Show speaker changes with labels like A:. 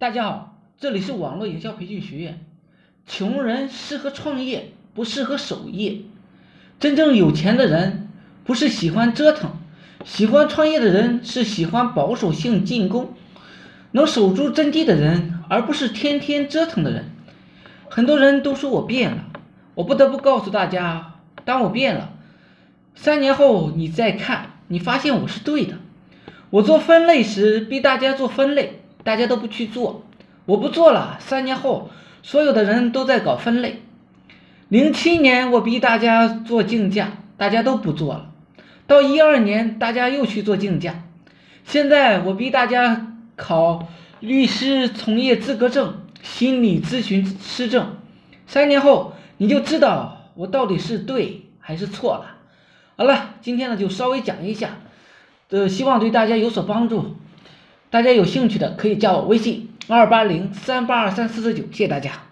A: 大家好，这里是网络营销培训学院。穷人适合创业，不适合守业。真正有钱的人不是喜欢折腾，喜欢创业的人是喜欢保守性进攻，能守住阵地的人，而不是天天折腾的人。很多人都说我变了，我不得不告诉大家，当我变了，三年后你再看，你发现我是对的。我做分类时逼大家做分类，大家都不去做，我不做了。三年后，所有的人都在搞分类。零七年我逼大家做竞价，大家都不做了。到一二年，大家又去做竞价。现在我逼大家考律师从业资格证、心理咨询师证。三年后，你就知道我到底是对还是错了。好了，今天呢就稍微讲一下。呃，希望对大家有所帮助。大家有兴趣的可以加我微信二八零三八二三四四九，谢谢大家。